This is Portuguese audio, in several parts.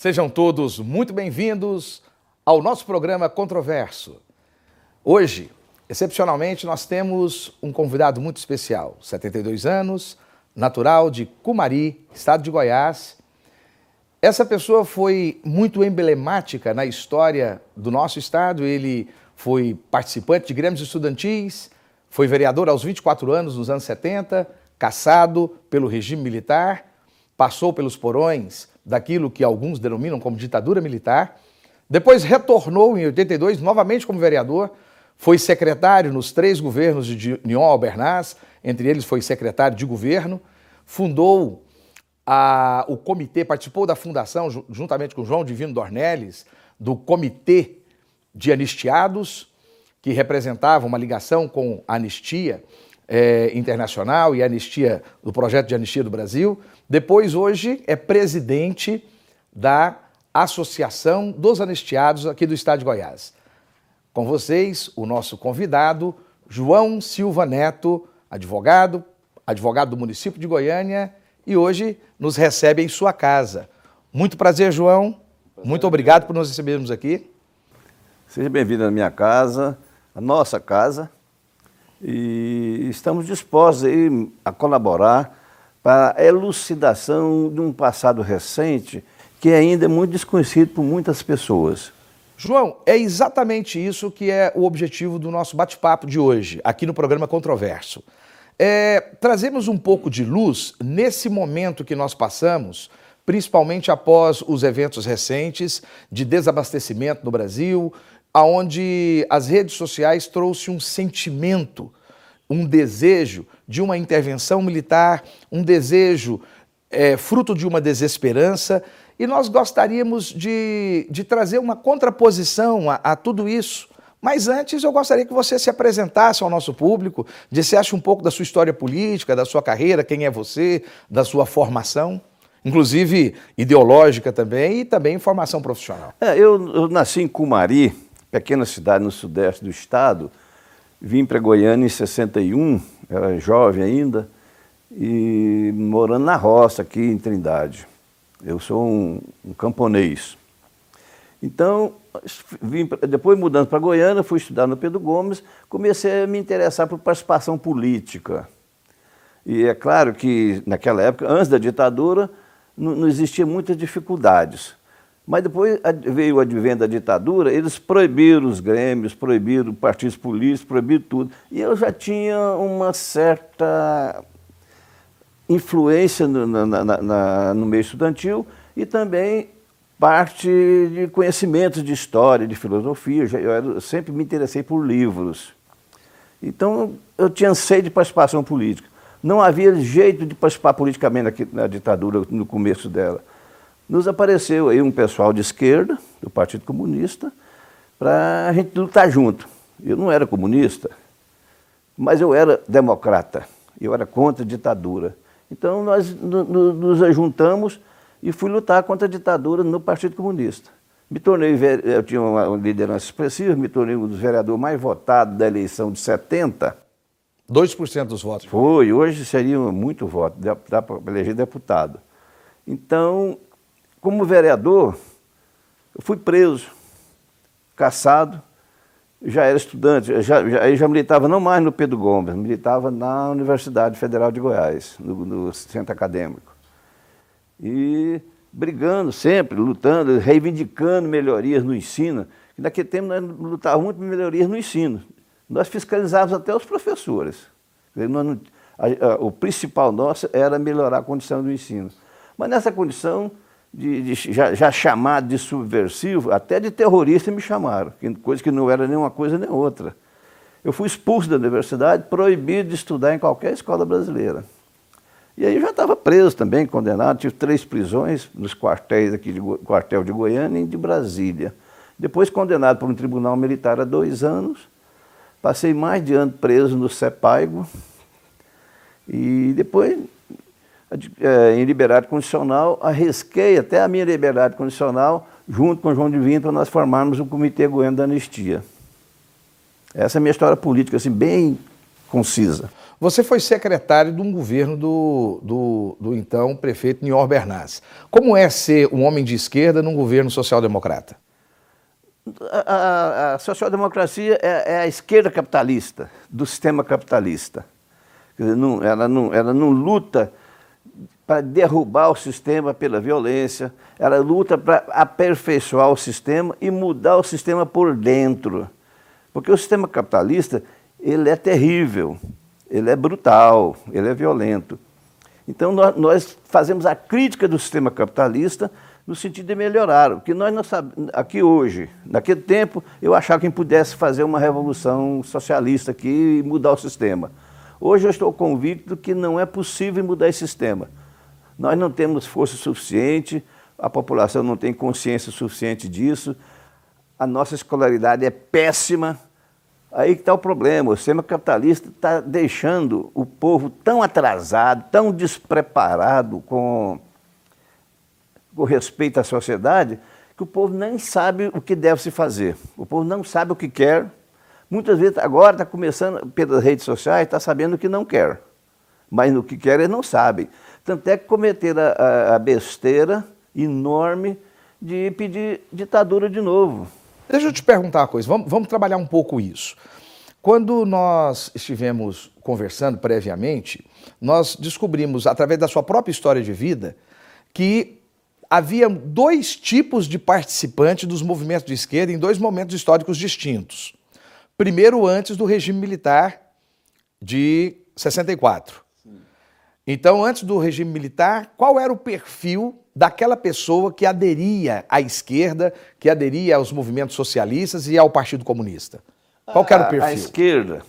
Sejam todos muito bem-vindos ao nosso programa Controverso. Hoje, excepcionalmente, nós temos um convidado muito especial, 72 anos, natural de Cumari, estado de Goiás. Essa pessoa foi muito emblemática na história do nosso estado. Ele foi participante de grêmios estudantis, foi vereador aos 24 anos, nos anos 70, caçado pelo regime militar, passou pelos porões daquilo que alguns denominam como ditadura militar. Depois retornou em 82 novamente como vereador, foi secretário nos três governos de Nion Albernaz, entre eles foi secretário de governo, fundou a, o comitê, participou da fundação, juntamente com João Divino Dornelles, do Comitê de Anistiados, que representava uma ligação com a anistia é, internacional e a anistia do projeto de anistia do Brasil. Depois, hoje, é presidente da Associação dos Anistiados aqui do Estado de Goiás. Com vocês, o nosso convidado, João Silva Neto, advogado, advogado do município de Goiânia e hoje nos recebe em sua casa. Muito prazer, João. Prazer. Muito obrigado por nos recebermos aqui. Seja bem-vindo à minha casa, à nossa casa e estamos dispostos aí a colaborar para a elucidação de um passado recente que ainda é muito desconhecido por muitas pessoas. João, é exatamente isso que é o objetivo do nosso bate-papo de hoje, aqui no programa Controverso. É, trazemos um pouco de luz nesse momento que nós passamos, principalmente após os eventos recentes de desabastecimento no Brasil, aonde as redes sociais trouxe um sentimento, um desejo de uma intervenção militar, um desejo é, fruto de uma desesperança, e nós gostaríamos de, de trazer uma contraposição a, a tudo isso. Mas antes eu gostaria que você se apresentasse ao nosso público, dissesse um pouco da sua história política, da sua carreira, quem é você, da sua formação inclusive ideológica também e também formação profissional. É, eu, eu, nasci em Cumari, pequena cidade no sudeste do estado. Vim para Goiânia em 61, era jovem ainda, e morando na roça aqui em Trindade. Eu sou um, um camponês. Então, vim, depois mudando para Goiânia, fui estudar no Pedro Gomes, comecei a me interessar por participação política. E é claro que naquela época, antes da ditadura, não, não existia muitas dificuldades. Mas depois veio o advento da ditadura, eles proibiram os grêmios, proibiram partidos políticos, proibiram tudo. E eu já tinha uma certa influência no, na, na, na, no meio estudantil e também parte de conhecimentos de história, de filosofia. Eu, eu sempre me interessei por livros. Então eu tinha sede de participação política. Não havia jeito de participar politicamente na ditadura no começo dela nos apareceu aí um pessoal de esquerda, do Partido Comunista, para a gente lutar junto. Eu não era comunista, mas eu era democrata, eu era contra a ditadura. Então nós nos juntamos e fui lutar contra a ditadura no Partido Comunista. Me tornei, eu tinha uma liderança expressiva, me tornei um dos vereadores mais votados da eleição de 70. 2% dos votos. Foi, hoje seria muito voto, dá para eleger deputado. Então, como vereador, eu fui preso, caçado, já era estudante, já, já, já militava não mais no Pedro Gomes, militava na Universidade Federal de Goiás, no, no centro acadêmico. E brigando sempre, lutando, reivindicando melhorias no ensino. E naquele tempo nós lutávamos muito por melhorias no ensino. Nós fiscalizávamos até os professores. Não, a, a, o principal nosso era melhorar a condição do ensino. Mas nessa condição, de, de já, já, chamado de subversivo, até de terrorista me chamaram, coisa que não era nem uma coisa nem outra. Eu fui expulso da universidade, proibido de estudar em qualquer escola brasileira. E aí já estava preso também, condenado, tive três prisões nos quartéis aqui de quartel de Goiânia e de Brasília. Depois condenado por um tribunal militar a dois anos, passei mais de ano preso no CEPAIGO, e depois é, em liberdade condicional, arrisquei até a minha liberdade condicional, junto com João Divino, para nós formarmos o Comitê Goiano da Anistia. Essa é a minha história política, assim, bem concisa. Você foi secretário de um governo do, do, do então prefeito Nior Bernaz. Como é ser um homem de esquerda num governo social-democrata? A, a, a social-democracia é, é, a esquerda capitalista, do sistema capitalista. Dizer, não, ela, não, ela não luta para derrubar o sistema pela violência, ela luta para aperfeiçoar o sistema e mudar o sistema por dentro. Porque o sistema capitalista, ele é terrível ele é brutal, ele é violento. Então nós, nós, fazemos a crítica do sistema capitalista no sentido de melhorar. O que nós não sabemos, aqui hoje, naquele tempo, eu achava que pudesse fazer uma revolução socialista aqui e mudar o sistema. Hoje eu estou convicto que não é possível mudar esse sistema. Nós não temos força suficiente, a população não tem consciência suficiente disso, a nossa escolaridade é péssima, Aí que está o problema. O sistema capitalista está deixando o povo tão atrasado, tão despreparado com, com respeito à sociedade, que o povo nem sabe o que deve se fazer. O povo não sabe o que quer. Muitas vezes, agora está começando, pelas redes sociais, está sabendo que não quer. Mas no que quer, eles não sabem. Tanto é que cometeram a, a besteira enorme de pedir ditadura de novo. Deixa eu te perguntar uma coisa, vamos, vamos trabalhar um pouco isso. Quando nós estivemos conversando previamente, nós descobrimos, através da sua própria história de vida, que havia dois tipos de participantes dos movimentos de esquerda em dois momentos históricos distintos. Primeiro, antes do regime militar de 64. Então, antes do regime militar, qual era o perfil daquela pessoa que aderia à esquerda, que aderia aos movimentos socialistas e ao Partido Comunista? Qual era o perfil? A, a esquerda,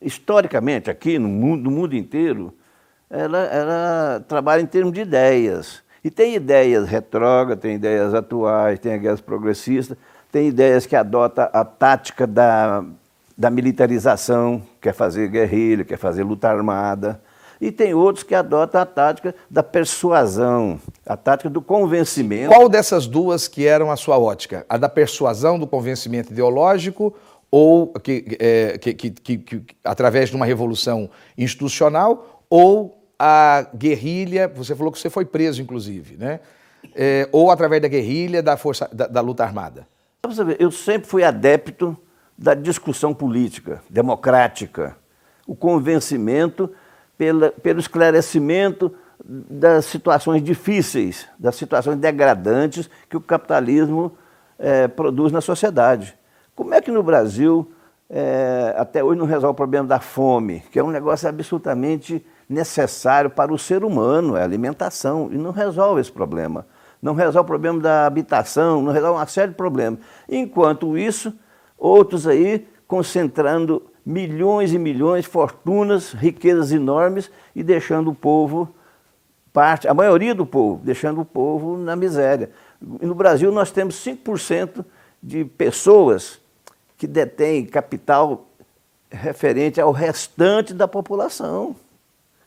historicamente, aqui no mundo, no mundo inteiro, ela, ela trabalha em termos de ideias. E tem ideias retrógradas, tem ideias atuais, tem ideias progressistas, tem ideias que adotam a tática da, da militarização, quer fazer guerrilha, quer fazer luta armada. E tem outros que adotam a tática da persuasão, a tática do convencimento. Qual dessas duas que eram a sua ótica? A da persuasão, do convencimento ideológico ou que, é, que, que, que, através de uma revolução institucional ou a guerrilha, você falou que você foi preso, inclusive, né? É, ou através da guerrilha da, força, da, da luta armada? Eu sempre fui adepto da discussão política, democrática, o convencimento pela, pelo esclarecimento das situações difíceis, das situações degradantes que o capitalismo é, produz na sociedade. Como é que no Brasil é, até hoje não resolve o problema da fome, que é um negócio absolutamente necessário para o ser humano, é alimentação, e não resolve esse problema. Não resolve o problema da habitação, não resolve uma série de problemas. Enquanto isso, outros aí concentrando milhões e milhões, fortunas, riquezas enormes e deixando o povo, parte, a maioria do povo, deixando o povo na miséria. No Brasil nós temos 5% de pessoas que detêm capital referente ao restante da população.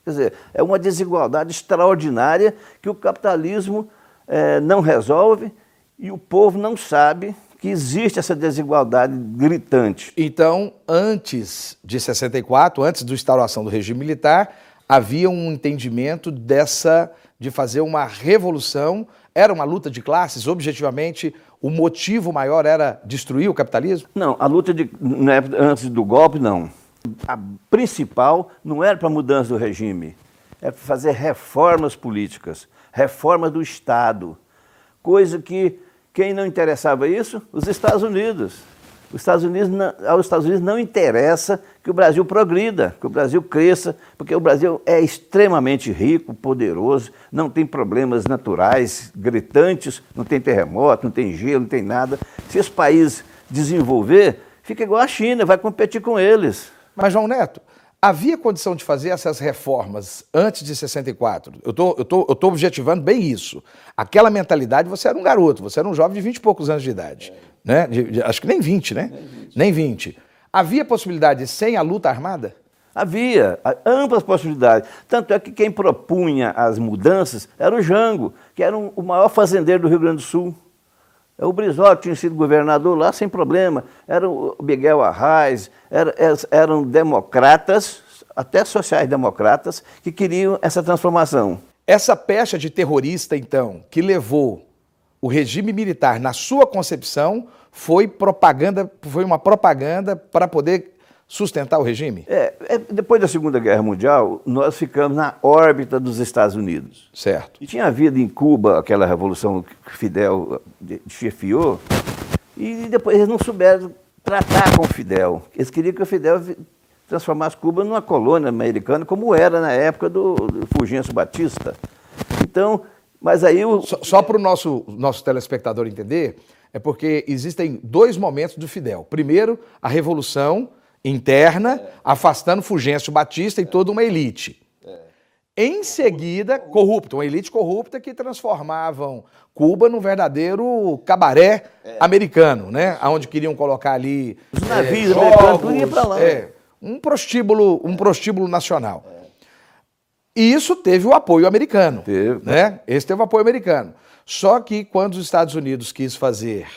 Quer dizer, é uma desigualdade extraordinária que o capitalismo é, não resolve e o povo não sabe que existe essa desigualdade gritante. Então, antes de 64, antes da instauração do regime militar, havia um entendimento dessa de fazer uma revolução, era uma luta de classes, objetivamente o motivo maior era destruir o capitalismo? Não, a luta de, antes do golpe não. A principal não era para mudança do regime, era para fazer reformas políticas, reformas do Estado, coisa que quem não interessava isso? Os Estados Unidos. Os Estados Unidos não, aos Estados Unidos não interessa que o Brasil progrida, que o Brasil cresça, porque o Brasil é extremamente rico, poderoso, não tem problemas naturais gritantes, não tem terremoto, não tem gelo, não tem nada. Se esse país desenvolver, fica igual a China, vai competir com eles. Mas, João Neto, Havia condição de fazer essas reformas antes de 64? Eu tô, estou tô, eu tô objetivando bem isso. Aquela mentalidade, você era um garoto, você era um jovem de 20 e poucos anos de idade. É. Né? De, de, acho que nem 20, né? Nem 20. nem 20. Havia possibilidade sem a luta armada? Havia amplas possibilidades. Tanto é que quem propunha as mudanças era o Jango, que era um, o maior fazendeiro do Rio Grande do Sul. O Brizola tinha sido governador lá sem problema. Era o Miguel Arraes, era, eram democratas, até sociais-democratas, que queriam essa transformação. Essa pecha de terrorista, então, que levou o regime militar, na sua concepção, foi propaganda, foi uma propaganda para poder sustentar o regime? É, é, depois da Segunda Guerra Mundial, nós ficamos na órbita dos Estados Unidos. Certo. E tinha havido em Cuba aquela revolução que Fidel chefiou, e depois eles não souberam tratar com o Fidel. Eles queriam que o Fidel transformasse Cuba numa colônia americana, como era na época do, do Fulgêncio Batista. Então, mas aí o... Só, só para o nosso, nosso telespectador entender, é porque existem dois momentos do Fidel. Primeiro, a Revolução interna, é. afastando Fulgêncio Batista e toda uma elite. Em seguida, corrupta, uma elite corrupta que transformavam Cuba num verdadeiro cabaré americano, né? Onde queriam colocar ali os navios é, americanos, tudo ia para lá. É, um prostíbulo, um prostíbulo nacional. E isso teve o apoio americano. Teve. Né? Esse teve o apoio americano. Só que quando os Estados Unidos quis fazer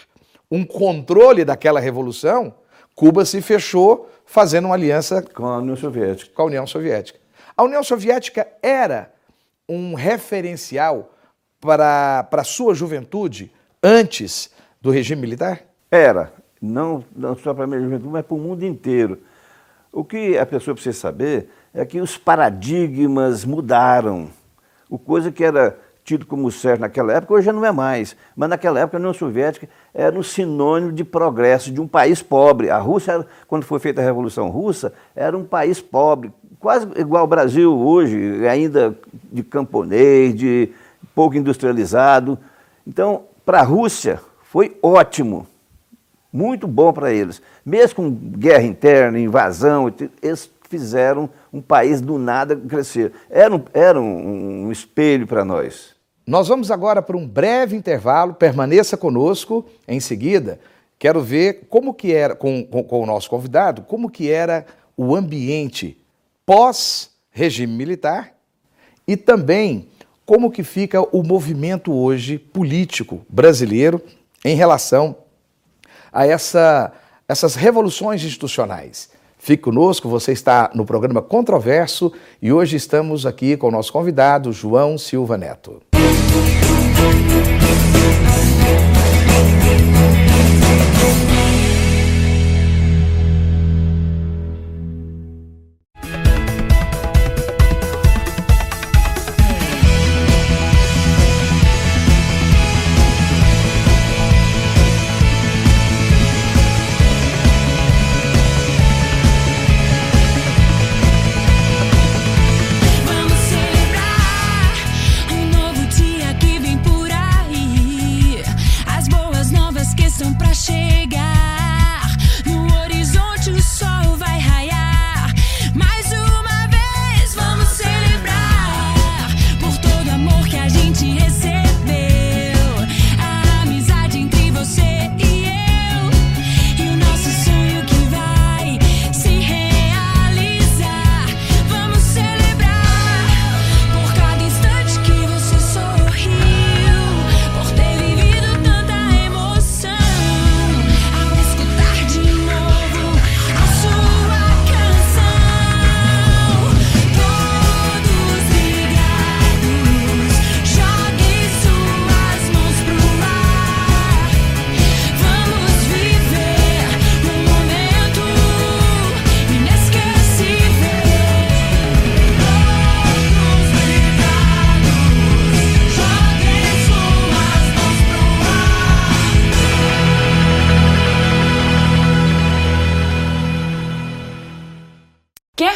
um controle daquela revolução, Cuba se fechou fazendo uma aliança com a União Soviética. Com a União Soviética. A União Soviética era um referencial para, para a sua juventude antes do regime militar? Era. Não, não só para a minha juventude, mas para o mundo inteiro. O que a pessoa precisa saber é que os paradigmas mudaram. O coisa que era tido como certo naquela época, hoje já não é mais. Mas naquela época a União Soviética era um sinônimo de progresso de um país pobre. A Rússia, quando foi feita a Revolução Russa, era um país pobre, quase igual ao Brasil hoje, ainda de camponês, de pouco industrializado. Então, para a Rússia foi ótimo, muito bom para eles. Mesmo com guerra interna, invasão, eles fizeram um país do nada crescer. Era um, era um, um espelho para nós. Nós vamos agora para um breve intervalo, permaneça conosco. Em seguida, quero ver como que era, com, com, com o nosso convidado, como que era o ambiente pós-regime militar e também como que fica o movimento hoje político brasileiro em relação a essa, essas revoluções institucionais. Fique conosco, você está no programa Controverso e hoje estamos aqui com o nosso convidado, João Silva Neto. Thank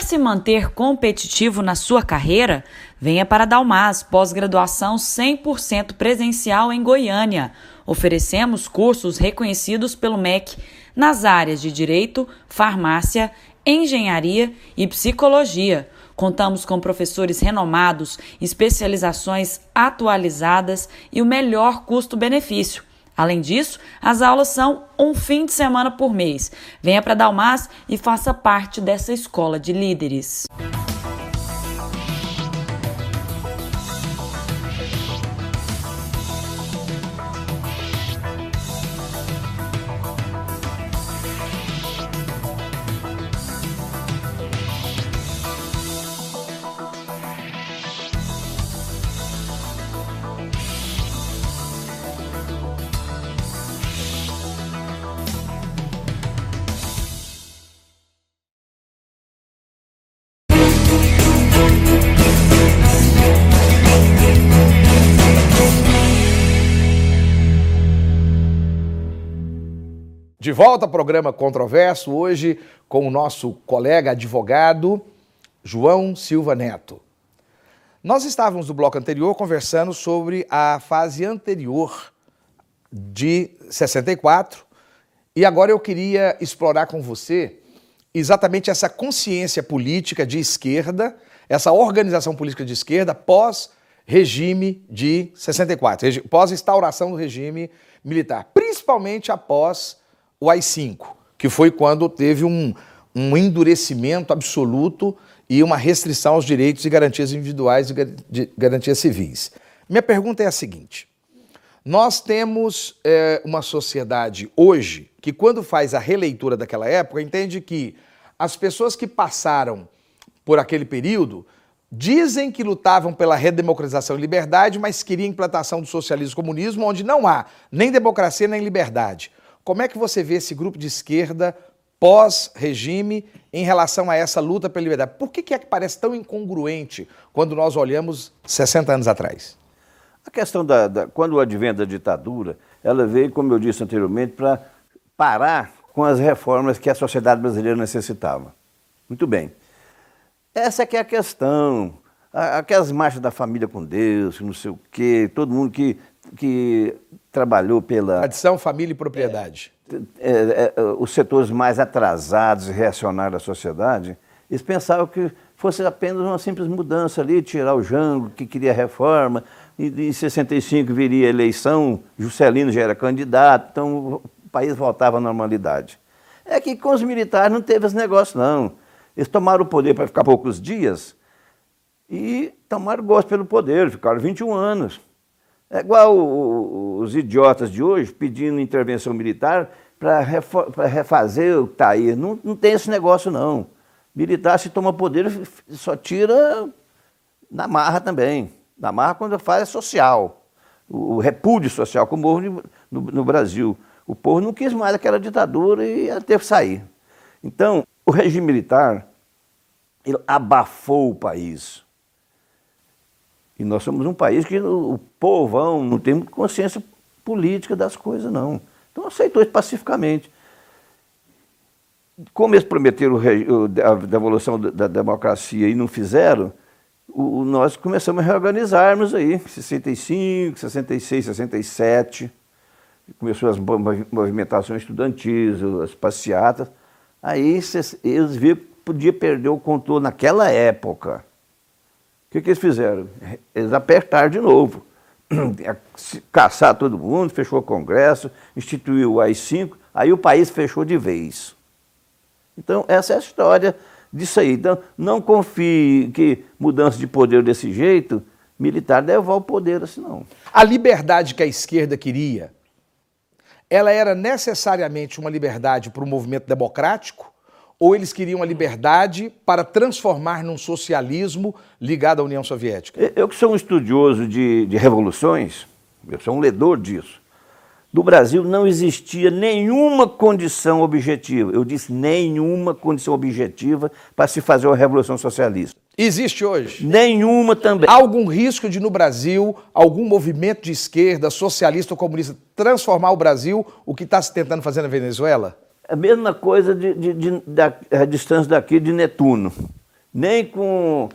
se manter competitivo na sua carreira? Venha para Dalmas, pós-graduação 100% presencial em Goiânia. Oferecemos cursos reconhecidos pelo MEC nas áreas de Direito, Farmácia, Engenharia e Psicologia. Contamos com professores renomados, especializações atualizadas e o melhor custo-benefício. Além disso, as aulas são um fim de semana por mês. Venha para Dalmas e faça parte dessa escola de líderes. De volta ao programa Controverso, hoje com o nosso colega advogado João Silva Neto. Nós estávamos no bloco anterior conversando sobre a fase anterior de 64 e agora eu queria explorar com você exatamente essa consciência política de esquerda, essa organização política de esquerda pós-regime de 64, pós-instauração do regime militar, principalmente após o AI-5, que foi quando teve um, um endurecimento absoluto e uma restrição aos direitos e garantias individuais e garantias civis. Minha pergunta é a seguinte: nós temos é, uma sociedade hoje que, quando faz a releitura daquela época, entende que as pessoas que passaram por aquele período dizem que lutavam pela redemocratização e liberdade, mas queriam a implantação do socialismo e comunismo, onde não há nem democracia nem liberdade. Como é que você vê esse grupo de esquerda pós-regime em relação a essa luta pela liberdade? Por que, é que parece tão incongruente quando nós olhamos 60 anos atrás? A questão da, da quando o advento da ditadura, ela veio, como eu disse anteriormente, para parar com as reformas que a sociedade brasileira necessitava. Muito bem. Essa é que é a questão. Aquelas marchas da família com Deus, não sei o quê, todo mundo que que trabalhou pela. Tradição, família e propriedade. É, é, é, os setores mais atrasados e reacionários da sociedade, eles pensavam que fosse apenas uma simples mudança ali, tirar o Jango, que queria reforma, e em 65 viria a eleição, Juscelino já era candidato, então o país voltava à normalidade. É que com os militares não teve esse negócio, não. Eles tomaram o poder para ficar poucos dias e tomaram gosto pelo poder, ficaram 21 anos. É igual os idiotas de hoje pedindo intervenção militar para refazer o está aí. Não, não tem esse negócio, não. Militar, se toma poder, só tira na marra também. Na marra quando faz é social. O, repúdio social, como houve no, no Brasil. O povo não quis mais aquela ditadura e ela teve que sair. Então, o regime militar ele abafou o país. E nós somos um país que o povão não tem consciência política das coisas, não. Então aceitou isso pacificamente. Como eles prometeram a devolução da democracia e não fizeram, o, nós começamos a reorganizarmos aí, 65, 66, 67. Começou as movimentações estudantis, as passeatas. Aí eles viram que podia perder o controle naquela época que, que eles fizeram? Eles apertaram de novo. Caçar todo mundo, fechou o Congresso, instituiu o AI-5, aí o país fechou de vez. Então, essa é a história disso aí. Então, não confie que mudança de poder desse jeito, militar devolve o poder assim, não. A liberdade que a esquerda queria, ela era necessariamente uma liberdade para o movimento democrático? Ou eles queriam a liberdade para transformar num socialismo ligado à União Soviética? Eu que sou um estudioso de, de revoluções, eu sou um ledor disso. Do Brasil não existia nenhuma condição objetiva, eu disse nenhuma condição objetiva para se fazer uma revolução socialista. Existe hoje? Nenhuma também. Há algum risco de no Brasil algum movimento de esquerda, socialista ou comunista transformar o Brasil, o que está se tentando fazer na Venezuela? A mesma coisa de, de, de, da a distância daqui de Netuno. Nem com,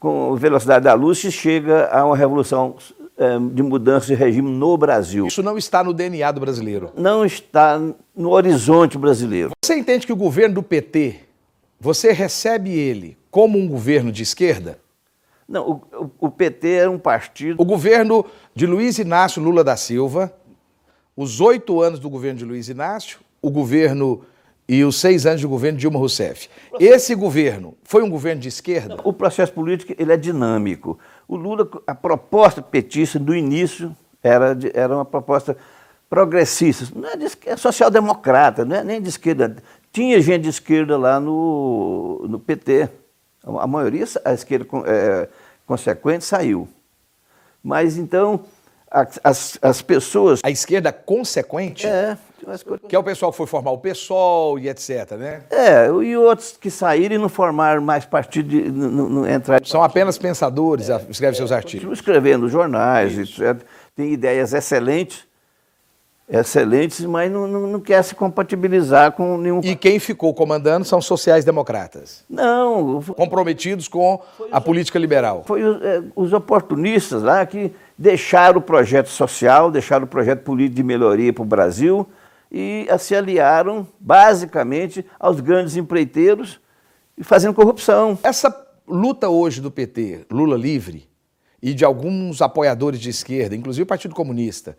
com velocidade da luz se chega a uma revolução é, de mudança de regime no Brasil. Isso não está no DNA do brasileiro? Não está no horizonte brasileiro. Você entende que o governo do PT, você recebe ele como um governo de esquerda? Não, o, o, PT era um partido. O governo de Luiz Inácio Lula da Silva, os oito anos do governo de Luiz Inácio, o governo e os seis anos de governo de Dilma Rousseff. Esse governo foi um governo de esquerda? O processo político ele é dinâmico. O Lula, a proposta petista do início era, de, era uma proposta progressista, não é, é social-democrata, não é nem de esquerda. Tinha gente de esquerda lá no, no PT. A maioria, a esquerda é, consequente, saiu. Mas então, as, as pessoas. A esquerda consequente? É, que é o pessoal que foi formar o PSOL e etc, né? É, e outros que saíram e não formaram mais partido, de, não, não entraram... São apenas pensadores, é, escrevem seus artigos. Escrevendo jornais, etc. Tem ideias excelentes, excelentes, mas não, não, não, quer se compatibilizar com nenhum. E quem ficou comandando são sociais-democratas? Não. Comprometidos com a política liberal? Foi os, é, os, oportunistas lá que deixaram o projeto social, deixaram o projeto político de melhoria para o Brasil e se aliaram basicamente aos grandes empreiteiros e fazendo corrupção. Essa luta hoje do PT, Lula livre, e de alguns apoiadores de esquerda, inclusive o Partido Comunista,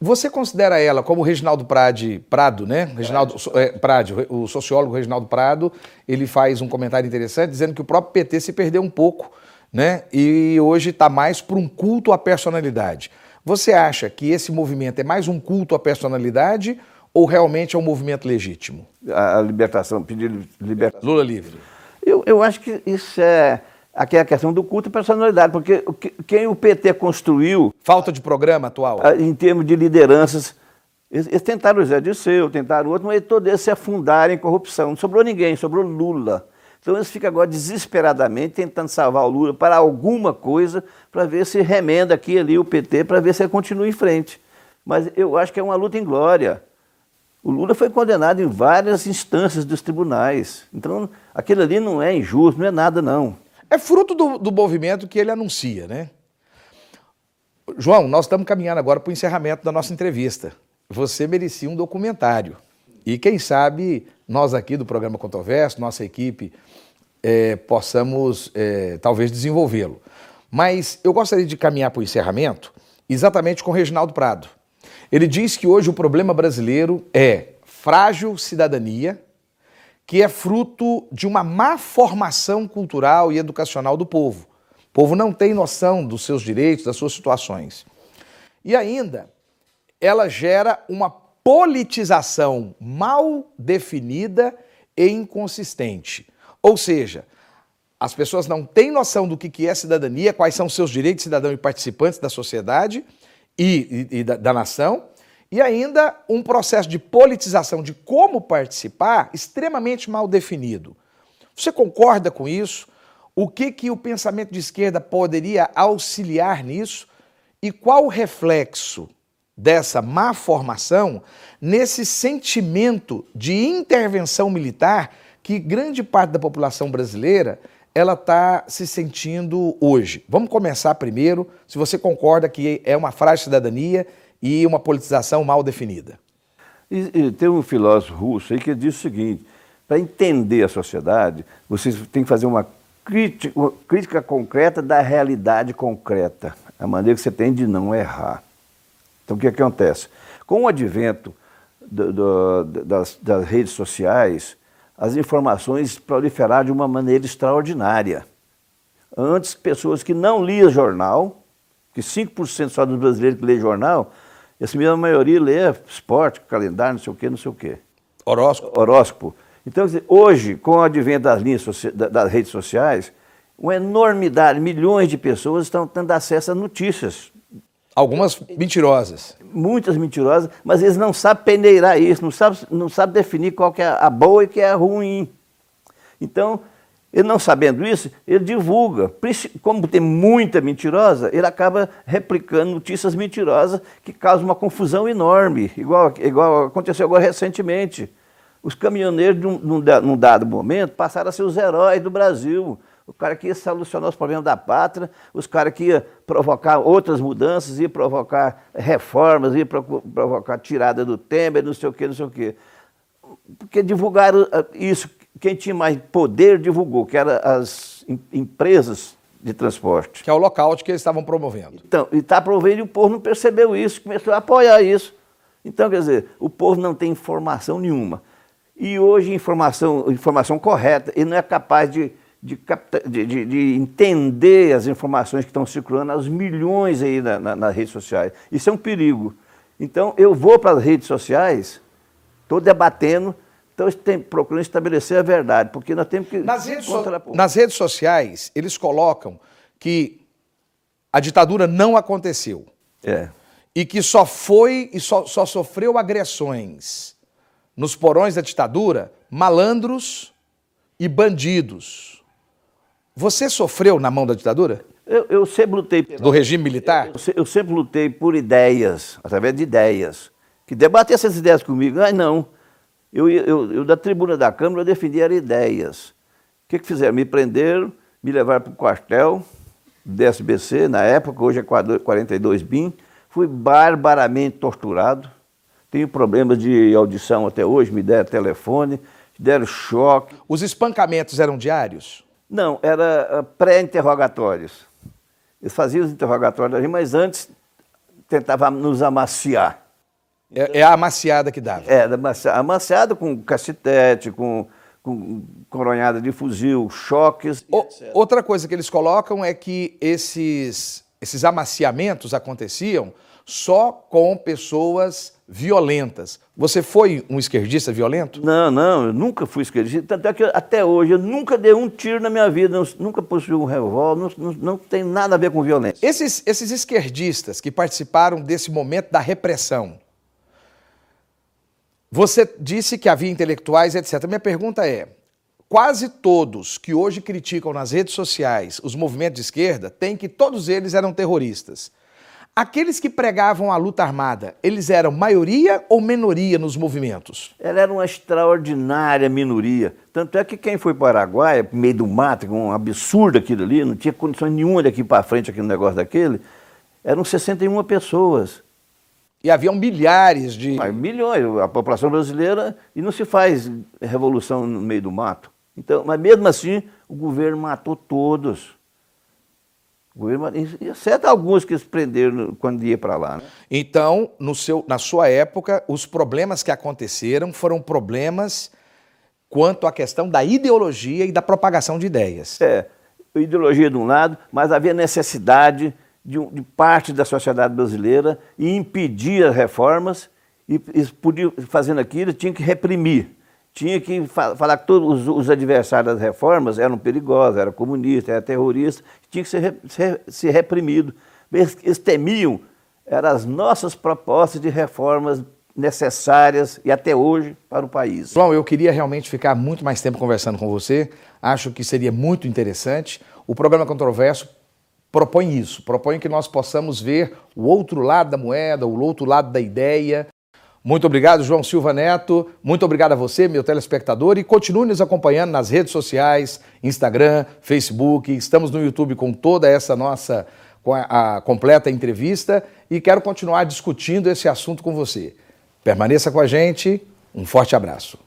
você considera ela, como o Reginaldo Prade, Prado, né? Reginaldo é, Prade, o sociólogo Reginaldo Prado, ele faz um comentário interessante dizendo que o próprio PT se perdeu um pouco, né? E hoje está mais para um culto à personalidade. Você acha que esse movimento é mais um culto à personalidade ou realmente é um movimento legítimo? A, a libertação, pedir libertação. Lula livre. Eu, eu acho que isso é Aqui é a questão do culto e personalidade, porque quem o PT construiu. Falta de programa atual? Em termos de lideranças. Eles tentaram o Zé Disseu, tentaram outro, mas todos eles se afundaram em corrupção. Não sobrou ninguém, sobrou Lula. Então eles ficam agora desesperadamente tentando salvar o Lula para alguma coisa, para ver se remenda aqui ali o PT, para ver se ele continua em frente. Mas eu acho que é uma luta em glória. O Lula foi condenado em várias instâncias dos tribunais. Então aquilo ali não é injusto, não é nada não. É fruto do, do movimento que ele anuncia, né? João, nós estamos caminhando agora para o encerramento da nossa entrevista. Você merecia um documentário. E quem sabe nós aqui do programa Controverso, nossa equipe, é, possamos é, talvez desenvolvê-lo. Mas eu gostaria de caminhar para o encerramento exatamente com o Reginaldo Prado. Ele diz que hoje o problema brasileiro é frágil cidadania, que é fruto de uma má formação cultural e educacional do povo. O povo não tem noção dos seus direitos, das suas situações. E ainda, ela gera uma politização mal definida e inconsistente. Ou seja, as pessoas não têm noção do que é cidadania, quais são seus direitos de cidadão e participantes da sociedade e, e, e da, da nação, e ainda um processo de politização de como participar extremamente mal definido. Você concorda com isso? O que, que o pensamento de esquerda poderia auxiliar nisso? E qual o reflexo dessa má formação nesse sentimento de intervenção militar que grande parte da população brasileira ela está se sentindo hoje? Vamos começar primeiro, se você concorda que é uma frágil cidadania e uma politização mal definida. E, e tem um filósofo russo aí que diz o seguinte: para entender a sociedade, você tem que fazer uma crítica, uma crítica concreta da realidade concreta, a maneira que você tem de não errar. Então, o que acontece? Com o advento do, do, das, das redes sociais, as informações proliferaram de uma maneira extraordinária. Antes, pessoas que não liam jornal, que 5% só dos brasileiros que lê jornal, essa mesma maioria lê esporte, calendário, não sei o quê, não sei o quê. Horóscopo. Horóscopo. Então, hoje, com o advento das, linhas das redes sociais, uma enormidade, milhões de pessoas estão tendo acesso a notícias. Algumas mentirosas. Muitas mentirosas, mas eles não sabem peneirar isso, não sabem, não sabem definir qual que é a boa e que é a ruim. Então, ele não sabendo isso, ele divulga. Como tem muita mentirosa, ele acaba replicando notícias mentirosas que causam uma confusão enorme, igual, igual aconteceu agora recentemente. Os caminhoneiros, num, num dado momento, passaram a ser os heróis do Brasil. O cara que ia solucionar os problemas da pátria, os caras que ia provocar outras mudanças, ia provocar reformas, ia provocar tirada do Temer, não sei o quê, não sei o quê. Porque divulgaram ah, isso quem tinha mais poder divulgou, que eram as empresas de transporte. Que é o lockout que eles estavam promovendo. Então, e está promovendo e o povo não percebeu isso, começou a apoiar isso. Então, quer dizer, o povo não tem informação nenhuma. E hoje, informação, informação correta, ele não é capaz de, de, de, de entender as informações que estão circulando aos milhões aí na, na, nas redes sociais. Isso é um perigo. Então, eu vou para as redes sociais, estou debatendo, tem, procurando estabelecer a verdade, porque nós temos que. Nas redes, so nas redes sociais, eles colocam que a ditadura não aconteceu. É. E que só foi e só, só sofreu agressões nos porões da ditadura malandros e bandidos. Você sofreu na mão da ditadura? Eu, eu sempre lutei. Do regime militar? Eu, eu, sempre lutei por ideias, através de ideias. que debater essas ideias comigo. Ah, não. Eu, eu, eu, da tribuna da Câmara, eu defendia ideias. O que, que fizeram? Me prenderam, me levaram para o quartel do SBC, na época, hoje é 42 BIM. Fui barbaramente torturado. Tenho problemas de audição até hoje, me deram telefone, me deram choque. Os espancamentos eram diários? Não, era ah, pré-interrogatórios. Eles faziam os interrogatórios, mas antes tentavam nos amaciar. É, é a amaciada que dava? É, amaciada com cacetete, com, com coronhada de fuzil, choques. O, outra coisa que eles colocam é que esses, esses amaciamentos aconteciam só com pessoas violentas. Você foi um esquerdista violento? Não, não, eu nunca fui esquerdista. Tanto é que até hoje eu nunca dei um tiro na minha vida, nunca possui um revólver, não, não, não, tem nada a ver com violência. Esses, esses esquerdistas que participaram desse momento da repressão, você disse que havia intelectuais, etc. Minha pergunta é: quase todos que hoje criticam nas redes sociais os movimentos de esquerda têm que todos eles eram terroristas. Aqueles que pregavam a luta armada, eles eram maioria ou minoria nos movimentos? Ela era uma extraordinária minoria. Tanto é que quem foi para o Araguaia, meio do mato, um absurdo aquilo ali, não tinha condições nenhuma daqui para frente, aquele negócio daquele, eram 61 pessoas. E haviam milhares de. Mas milhões, a população brasileira, e não se faz revolução no meio do mato. Então, mas mesmo assim, o governo matou todos. Exceto alguns que se prenderam quando ia para lá. Né? Então, no seu, na sua época, os problemas que aconteceram foram problemas quanto à questão da ideologia e da propagação de ideias. É, ideologia de um lado, mas havia necessidade de, de parte da sociedade brasileira e impedir as reformas e, e podia, fazendo aquilo tinha que reprimir. Tinha que falar que todos os, os adversários das reformas eram perigosos, eram comunistas, eram terroristas, tinha que ser, ser, ser reprimido. Eles, eles temiam, eram as nossas propostas de reformas necessárias e até hoje para o país. João, eu queria realmente ficar muito mais tempo conversando com você. Acho que seria muito interessante. O programa Controverso propõe isso, propõe que nós possamos ver o outro lado da moeda, o outro lado da ideia. Muito obrigado, João Silva Neto. Muito obrigado a você, meu telespectador, e continue nos acompanhando nas redes sociais, Instagram, Facebook. Estamos no YouTube com toda essa nossa a, completa entrevista e quero continuar discutindo esse assunto com você. Permaneça com a gente. Um forte abraço.